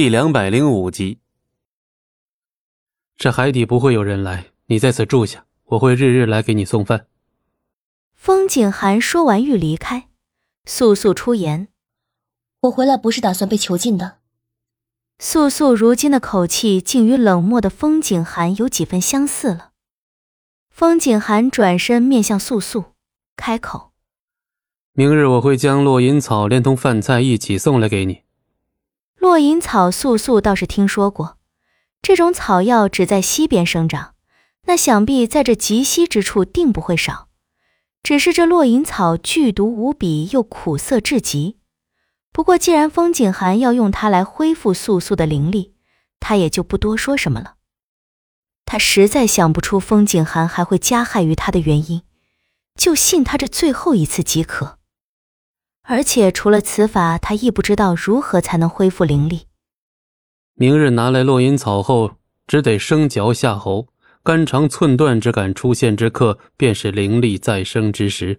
第两百零五集。这海底不会有人来，你在此住下，我会日日来给你送饭。风景寒说完欲离开，素素出言：“我回来不是打算被囚禁的。”素素如今的口气，竟与冷漠的风景寒有几分相似了。风景寒转身面向素素，开口：“明日我会将落银草连同饭菜一起送来给你。”落银草，素素倒是听说过，这种草药只在西边生长，那想必在这极西之处定不会少。只是这落银草剧毒无比，又苦涩至极。不过，既然风景寒要用它来恢复素素的灵力，他也就不多说什么了。他实在想不出风景寒还会加害于他的原因，就信他这最后一次即可。而且，除了此法，他亦不知道如何才能恢复灵力。明日拿来落阴草后，只得生嚼下喉，肝肠寸断之感出现之刻，便是灵力再生之时。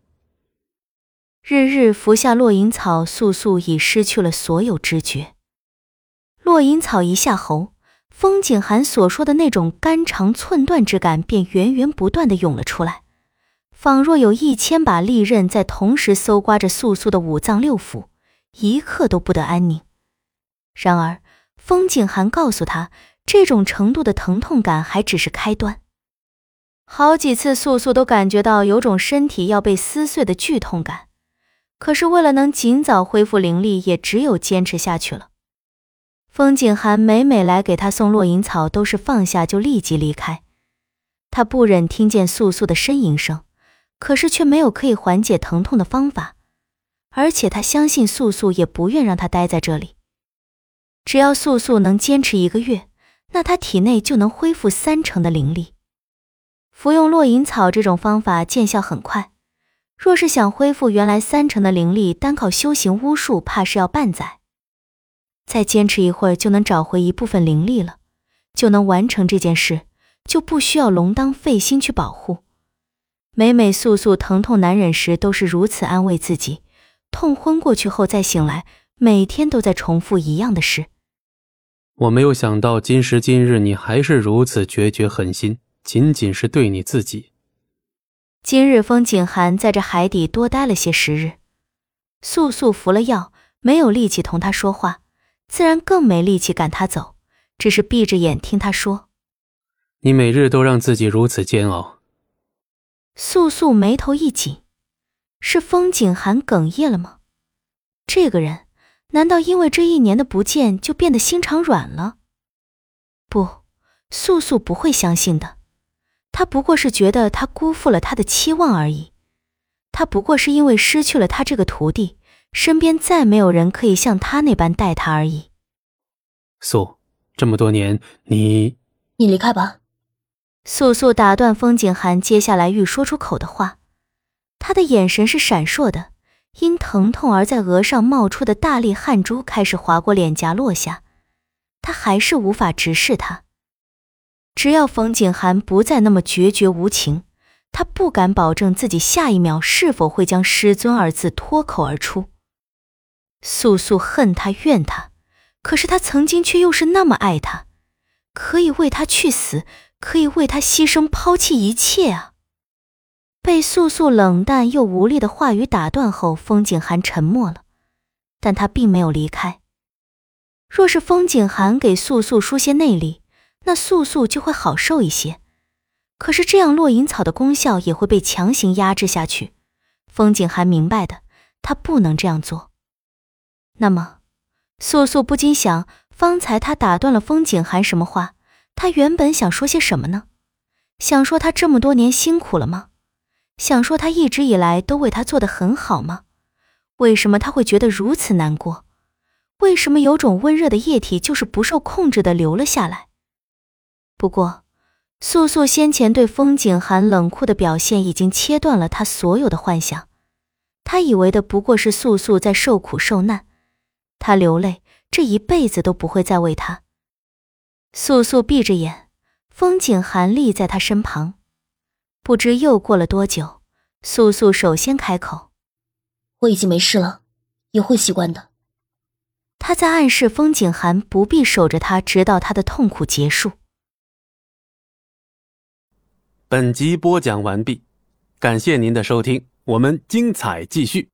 日日服下落银草，素素已失去了所有知觉。落银草一下喉，风景寒所说的那种肝肠寸断之感便源源不断的涌了出来，仿若有一千把利刃在同时搜刮着素素的五脏六腑，一刻都不得安宁。然而，风景寒告诉他，这种程度的疼痛感还只是开端。好几次，素素都感觉到有种身体要被撕碎的剧痛感。可是为了能尽早恢复灵力，也只有坚持下去了。风景寒每每来给他送落银草，都是放下就立即离开。他不忍听见素素的呻吟声，可是却没有可以缓解疼痛的方法，而且他相信素素也不愿让他待在这里。只要素素能坚持一个月，那他体内就能恢复三成的灵力。服用落银草这种方法见效很快。若是想恢复原来三成的灵力，单靠修行巫术，怕是要半载。再坚持一会儿，就能找回一部分灵力了，就能完成这件事，就不需要龙当费心去保护。每每素素疼痛难忍时，都是如此安慰自己。痛昏过去后再醒来，每天都在重复一样的事。我没有想到今时今日，你还是如此决绝狠心，仅仅是对你自己。今日风景寒在这海底多待了些时日，素素服了药，没有力气同他说话，自然更没力气赶他走，只是闭着眼听他说：“你每日都让自己如此煎熬。”素素眉头一紧，是风景寒哽咽了吗？这个人难道因为这一年的不见就变得心肠软了？不，素素不会相信的。他不过是觉得他辜负了他的期望而已，他不过是因为失去了他这个徒弟，身边再没有人可以像他那般待他而已。素，这么多年，你你离开吧。素素打断风景寒接下来欲说出口的话，他的眼神是闪烁的，因疼痛而在额上冒出的大粒汗珠开始划过脸颊落下，他还是无法直视他。只要风景寒不再那么决绝无情，他不敢保证自己下一秒是否会将“师尊”二字脱口而出。素素恨他怨他，可是他曾经却又是那么爱他，可以为他去死，可以为他牺牲抛弃一切啊！被素素冷淡又无力的话语打断后，风景寒沉默了，但他并没有离开。若是风景寒给素素输些内力，那素素就会好受一些，可是这样落银草的功效也会被强行压制下去。风景寒明白的，他不能这样做。那么，素素不禁想：方才他打断了风景寒什么话？他原本想说些什么呢？想说他这么多年辛苦了吗？想说他一直以来都为他做的很好吗？为什么他会觉得如此难过？为什么有种温热的液体就是不受控制的流了下来？不过，素素先前对风景寒冷酷的表现已经切断了他所有的幻想。他以为的不过是素素在受苦受难，他流泪，这一辈子都不会再为他。素素闭着眼，风景寒立在他身旁。不知又过了多久，素素首先开口：“我已经没事了，也会习惯的。”他在暗示风景寒不必守着他，直到他的痛苦结束。本集播讲完毕，感谢您的收听，我们精彩继续。